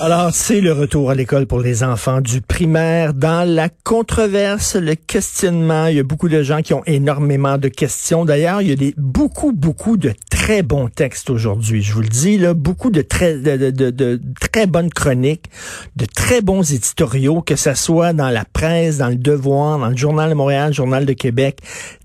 Alors, c'est le retour à l'école pour les enfants du primaire. Dans la controverse, le questionnement, il y a beaucoup de gens qui ont énormément de questions. D'ailleurs, il y a des, beaucoup, beaucoup de très bons textes aujourd'hui. Je vous le dis, là, beaucoup de très, de, de, de, très bonnes chroniques, de très bons éditoriaux, que ce soit dans la presse, dans le Devoir, dans le Journal de Montréal, le Journal de Québec.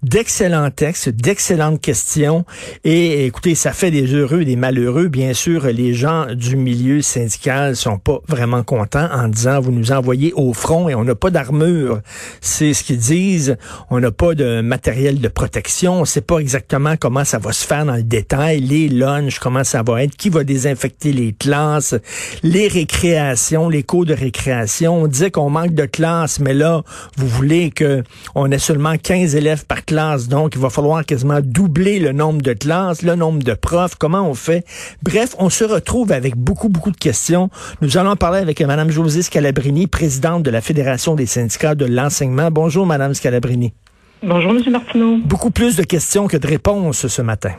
D'excellents textes, d'excellentes questions. Et écoutez, ça fait des heureux et des malheureux. Bien sûr, les gens du milieu syndical sont pas vraiment contents en disant, vous nous envoyez au front et on n'a pas d'armure. C'est ce qu'ils disent. On n'a pas de matériel de protection. On sait pas exactement comment ça va se faire dans le détail les lunchs, comment ça va être, qui va désinfecter les classes, les récréations, les cours de récréation. On disait qu'on manque de classes, mais là, vous voulez que on ait seulement 15 élèves par classe, donc il va falloir quasiment doubler le nombre de classes, le nombre de profs, comment on fait? Bref, on se retrouve avec beaucoup, beaucoup de questions. Nous allons parler avec Mme Josée Scalabrini, présidente de la Fédération des syndicats de l'enseignement. Bonjour, Mme Scalabrini. Bonjour, M. Martineau. Beaucoup plus de questions que de réponses ce matin.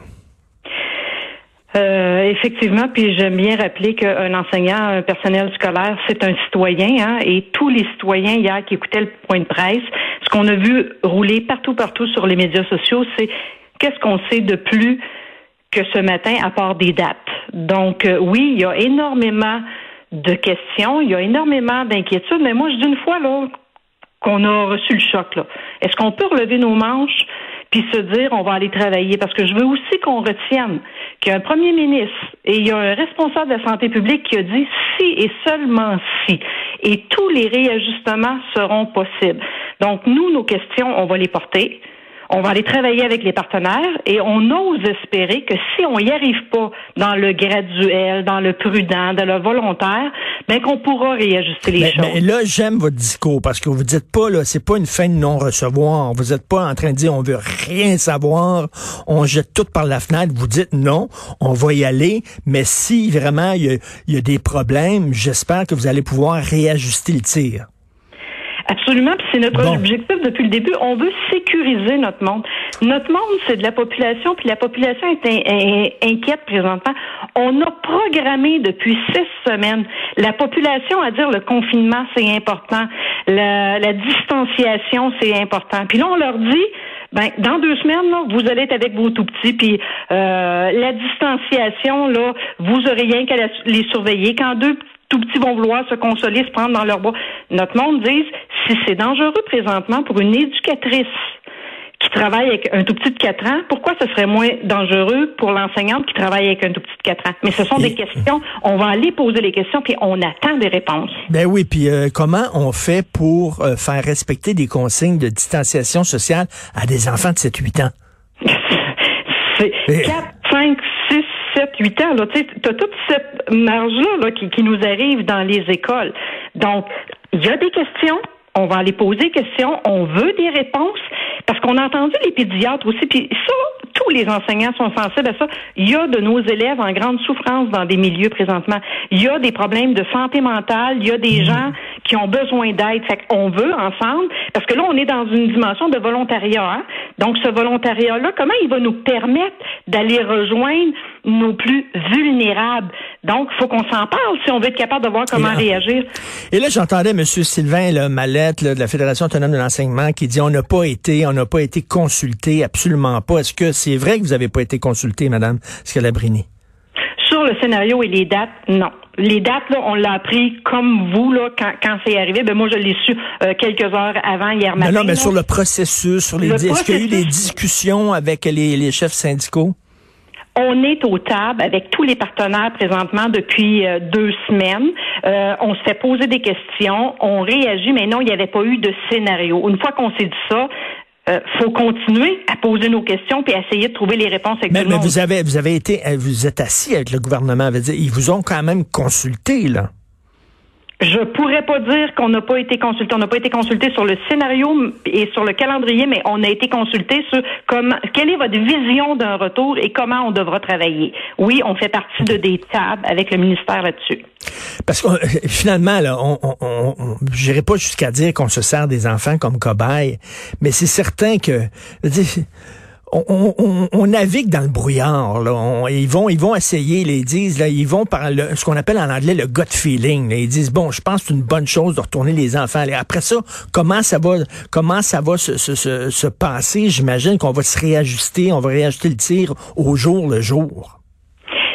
Euh, effectivement, puis j'aime bien rappeler qu'un enseignant, un personnel scolaire, c'est un citoyen, hein, et tous les citoyens hier qui écoutaient le point de presse, ce qu'on a vu rouler partout, partout sur les médias sociaux, c'est qu'est-ce qu'on sait de plus que ce matin à part des dates. Donc euh, oui, il y a énormément de questions, il y a énormément d'inquiétudes, mais moi je dis une fois là qu'on a reçu le choc là. Est-ce qu'on peut relever nos manches puis se dire on va aller travailler? Parce que je veux aussi qu'on retienne qu'il y a un premier ministre et il y a un responsable de la santé publique qui a dit si et seulement si et tous les réajustements seront possibles. Donc nous nos questions on va les porter on va aller travailler avec les partenaires et on ose espérer que si on n'y arrive pas dans le graduel, dans le prudent, dans le volontaire, ben qu'on pourra réajuster les choses. Mais là, j'aime votre discours parce que vous dites pas là, c'est pas une fin de non-recevoir. Vous n'êtes pas en train de dire on veut rien savoir, on jette tout par la fenêtre. Vous dites non, on va y aller, mais si vraiment il y a des problèmes, j'espère que vous allez pouvoir réajuster le tir. Absolument, puis c'est notre objectif depuis le début. On veut sécuriser notre monde. Notre monde, c'est de la population, puis la population est, inquiète présentement. On a programmé depuis six semaines la population à dire le confinement, c'est important, la, distanciation, c'est important. Puis là, on leur dit, ben, dans deux semaines, là, vous allez être avec vos tout petits, puis euh, la distanciation, là, vous aurez rien qu'à les surveiller. Quand deux tout petits vont vouloir se consoler, se prendre dans leur bois. Notre monde dit, si c'est dangereux présentement pour une éducatrice qui travaille avec un tout petit de 4 ans, pourquoi ce serait moins dangereux pour l'enseignante qui travaille avec un tout petit de 4 ans? Mais ce sont des questions, on va aller poser les questions, puis on attend des réponses. Ben oui, puis euh, comment on fait pour euh, faire respecter des consignes de distanciation sociale à des enfants de 7-8 ans? C'est 4, 5, 6, 7, 8 ans. Tu as toute cette marge-là qui, qui nous arrive dans les écoles. Donc, il y a des questions, on va aller poser des questions, on veut des réponses, parce qu'on a entendu les pédiatres aussi, puis ça, tous les enseignants sont sensibles à ça. Il y a de nos élèves en grande souffrance dans des milieux présentement. Il y a des problèmes de santé mentale, il y a des mmh. gens qui ont besoin d'aide. Fait qu'on veut ensemble, parce que là, on est dans une dimension de volontariat. Hein. Donc, ce volontariat-là, comment il va nous permettre d'aller rejoindre nos plus vulnérables? Donc, il faut qu'on s'en parle si on veut être capable de voir comment réagir. Et là, j'entendais M. Sylvain là, Mallette de la Fédération autonome de l'enseignement qui dit on n'a pas été, on n'a pas été consulté, absolument pas. Est-ce que c'est vrai que vous n'avez pas été consulté, Madame Scalabrini? Sur le scénario et les dates, non. Les dates, là, on l'a appris comme vous, là, quand, c'est arrivé. Ben, moi, je l'ai su euh, quelques heures avant, hier matin. Non, non, mais sur le processus, sur les, est-ce qu'il y a eu des discussions avec les, chefs syndicaux? On est au table avec tous les partenaires présentement depuis euh, deux semaines. Euh, on se fait poser des questions, on réagit, mais non, il n'y avait pas eu de scénario. Une fois qu'on s'est dit ça, il euh, faut continuer à poser nos questions puis essayer de trouver les réponses avec mais, tout le mais vous avez vous avez été vous êtes assis avec le gouvernement, ils vous ont quand même consulté là. Je pourrais pas dire qu'on n'a pas été consulté. On n'a pas été consulté sur le scénario et sur le calendrier, mais on a été consulté sur comment, quelle est votre vision d'un retour et comment on devra travailler. Oui, on fait partie de des tables avec le ministère là-dessus. Parce que euh, finalement, là, on, on, on j'irai pas jusqu'à dire qu'on se sert des enfants comme cobayes, mais c'est certain que on, on, navigue dans le brouillard. Là. ils vont, ils vont essayer, ils disent, là, ils vont par le, ce qu'on appelle en anglais le gut feeling. Ils disent bon, je pense que c'est une bonne chose de retourner les enfants. Après ça, comment ça va, comment ça va se, se, se, passer? J'imagine qu'on va se réajuster, on va réajuster le tir au jour le jour.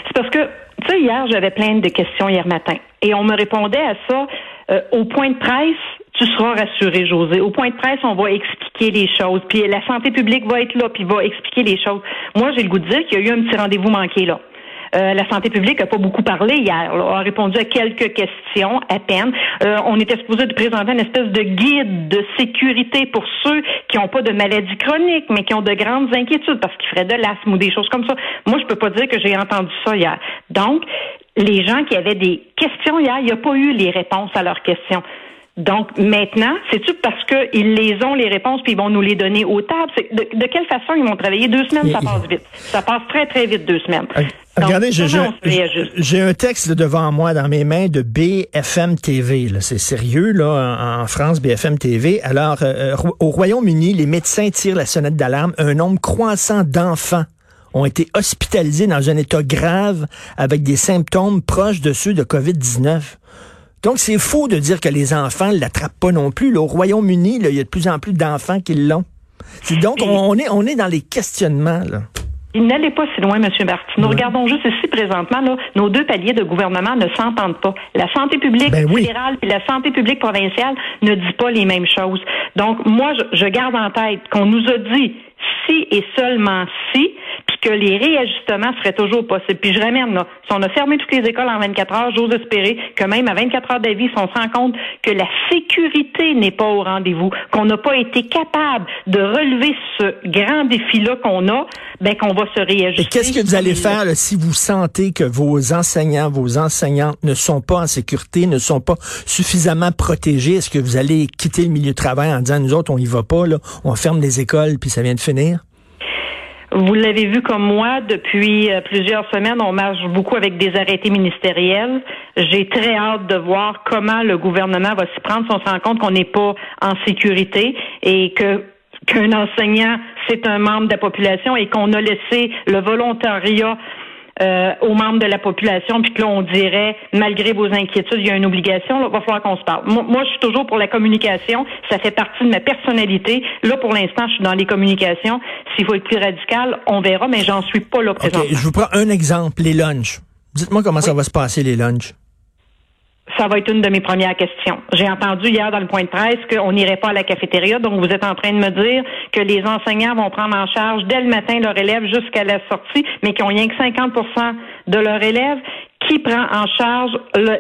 C'est parce que tu sais, hier j'avais plein de questions hier matin et on me répondait à ça euh, au point de presse tu seras rassuré, José. Au point de presse, on va expliquer les choses. Puis la santé publique va être là, puis va expliquer les choses. Moi, j'ai le goût de dire qu'il y a eu un petit rendez-vous manqué là. Euh, la santé publique n'a pas beaucoup parlé hier, a répondu à quelques questions à peine. Euh, on était supposé de présenter une espèce de guide de sécurité pour ceux qui n'ont pas de maladie chronique, mais qui ont de grandes inquiétudes parce qu'ils feraient de l'asthme ou des choses comme ça. Moi, je peux pas dire que j'ai entendu ça hier. Donc, les gens qui avaient des questions hier, il n'y a pas eu les réponses à leurs questions. Donc maintenant, c'est-tu parce qu'ils les ont les réponses puis ils vont nous les donner aux tables? De, quelle façon ils vont travailler? Deux semaines, ça passe vite. Ça passe très, très vite, deux semaines. Euh, regardez, j'ai un texte devant moi dans mes mains de BFM TV. C'est sérieux, là, en France, BFM TV. Alors, euh, euh, au Royaume-Uni, les médecins tirent la sonnette d'alarme. Un nombre croissant d'enfants ont été hospitalisés dans un état grave avec des symptômes proches de ceux de COVID-19. Donc, c'est faux de dire que les enfants ne l'attrapent pas non plus. au Royaume-Uni, il y a de plus en plus d'enfants qui l'ont. Donc, on, est, on est dans les questionnements. Là. Il n'allait pas si loin, M. Martin. Nous regardons juste ici présentement, là, nos deux paliers de gouvernement ne s'entendent pas. La santé publique ben fédérale et la santé publique provinciale ne disent pas les mêmes choses. Donc, moi, je garde en tête qu'on nous a dit si et seulement si, puis que les réajustements seraient toujours possibles. Puis je ramène là, si on a fermé toutes les écoles en 24 heures, j'ose espérer que même à 24 heures d'avis, si on se rend compte que la sécurité n'est pas au rendez-vous, qu'on n'a pas été capable de relever ce grand défi-là qu'on a, ben qu'on va se réajuster. Qu'est-ce que vous allez faire si vous sentez que vos enseignants, vos enseignantes ne sont pas en sécurité, ne sont pas suffisamment protégés? Est-ce que vous allez quitter le milieu de travail en disant, nous autres, on y va pas, là, on ferme les écoles, puis ça vient de Vous l'avez vu comme moi, depuis euh, plusieurs semaines, on marche beaucoup avec des arrêtés ministériels. J'ai très hâte de voir comment le gouvernement va s'y prendre si on se rend compte qu'on n'est pas en sécurité et que qu'un enseignant, c'est un membre de la population et qu'on a laissé le volontariat euh, aux membres de la population, puis que là, on dirait, malgré vos inquiétudes, il y a une obligation, là, il va falloir qu'on se parle. Moi, je suis toujours pour la communication, ça fait partie de ma personnalité. Là, pour l'instant, je suis dans les communications. S'il faut être plus radical, on verra, mais j'en suis pas là présentement. je vous prends un exemple, les lunchs. Dites-moi comment ça va se passer, les lunchs ça va être une de mes premières questions. J'ai entendu hier dans le point de presse qu'on n'irait pas à la cafétéria, donc vous êtes en train de me dire que les enseignants vont prendre en charge dès le matin leurs élèves jusqu'à la sortie, mais qu'ils ont rien que 50% de leurs élèves. Qui prend en charge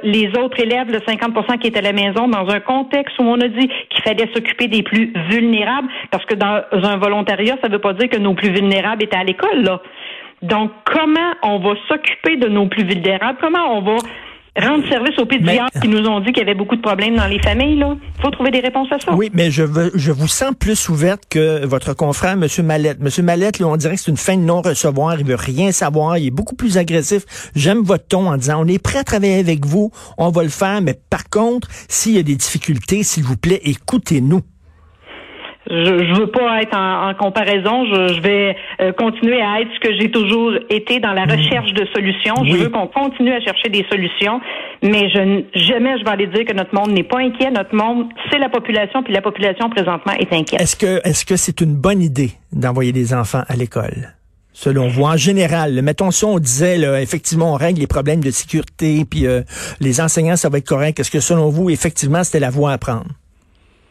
les autres élèves, le 50% qui est à la maison, dans un contexte où on a dit qu'il fallait s'occuper des plus vulnérables, parce que dans un volontariat, ça ne veut pas dire que nos plus vulnérables étaient à l'école, là. Donc, comment on va s'occuper de nos plus vulnérables? Comment on va rendre service aux pédiatres qui nous ont dit qu'il y avait beaucoup de problèmes dans les familles. Il faut trouver des réponses à ça. Oui, mais je, veux, je vous sens plus ouverte que votre confrère, M. Mallette. M. Mallette, on dirait que c'est une fin de non-recevoir. Il veut rien savoir. Il est beaucoup plus agressif. J'aime votre ton en disant, on est prêt à travailler avec vous. On va le faire. Mais par contre, s'il y a des difficultés, s'il vous plaît, écoutez-nous je, je veux pas être en, comparaison. Je, vais euh, continuer à être ce que j'ai toujours été dans la hmm. recherche de solutions. Je veux qu'on continue à chercher des solutions, mais je jamais je vais aller dire que notre monde n'est pas inquiet. Notre monde, c'est la population, puis la population présentement est inquiète. Est-ce que est-ce que c'est une bonne idée d'envoyer des enfants à l'école? selon vous, en général? Mettons si on disait, là, effectivement, on règle les problèmes de sécurité, puis euh, les enseignants, ça va être correct. Est-ce que selon vous, effectivement, c'était la voie à prendre?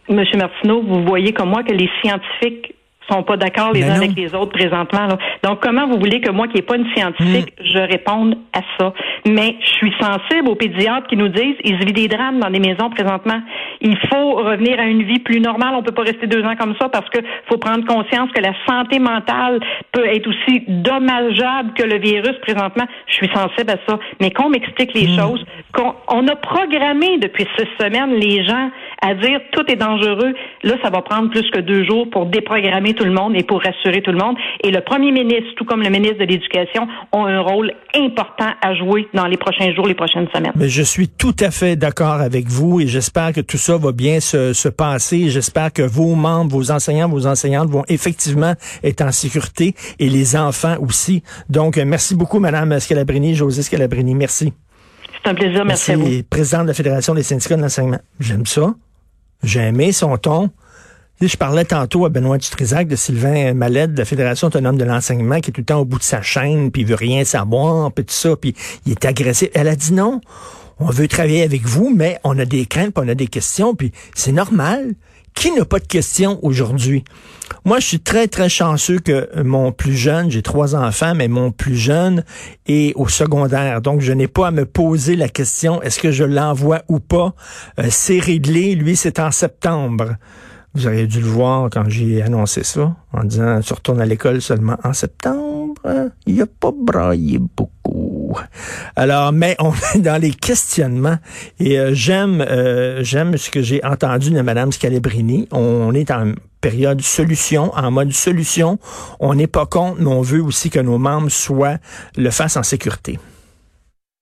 Monsieur Martineau, vous voyez comme moi que les scientifiques sont pas d'accord les uns avec les autres présentement. Donc, comment vous voulez que moi, qui n'ai pas une scientifique, mm. je réponde à ça? Mais je suis sensible aux pédiatres qui nous disent ils vivent des drames dans des maisons présentement. Il faut revenir à une vie plus normale. On peut pas rester deux ans comme ça parce que faut prendre conscience que la santé mentale peut être aussi dommageable que le virus présentement. Je suis sensible à ça. Mais qu'on m'explique les mm. choses, qu'on on a programmé depuis six semaines les gens à dire tout est dangereux. Là, ça va prendre plus que deux jours pour déprogrammer tout le monde et pour rassurer tout le monde. Et le premier ministre, tout comme le ministre de l'Éducation, ont un rôle important à jouer dans les prochains jours, les prochaines semaines. Mais je suis tout à fait d'accord avec vous et j'espère que tout ça va bien se, se passer. J'espère que vos membres, vos enseignants, vos enseignantes vont effectivement être en sécurité et les enfants aussi. Donc, merci beaucoup, Madame Scalabrini, José Scalabrini. Merci. C'est un plaisir. Merci, à vous. président de la Fédération des syndicats de l'enseignement. J'aime ça. J'ai son ton. Je parlais tantôt à Benoît Dutrisac de Sylvain Malette de la Fédération autonome de l'enseignement qui est tout le temps au bout de sa chaîne, puis il veut rien savoir, puis tout ça, puis il est agressif. Elle a dit non, on veut travailler avec vous, mais on a des craintes, puis on a des questions, puis c'est normal. Qui n'a pas de questions aujourd'hui? Moi, je suis très, très chanceux que mon plus jeune, j'ai trois enfants, mais mon plus jeune est au secondaire. Donc, je n'ai pas à me poser la question, est-ce que je l'envoie ou pas? Euh, c'est réglé. Lui, c'est en septembre. Vous auriez dû le voir quand j'ai annoncé ça, en disant tu retournes à l'école seulement en septembre. Il a pas braillé beaucoup. Alors, mais on est dans les questionnements et euh, j'aime euh, j'aime ce que j'ai entendu de Madame Scalabrini. On est en période solution, en mode solution. On n'est pas contre, mais on veut aussi que nos membres soient le fassent en sécurité.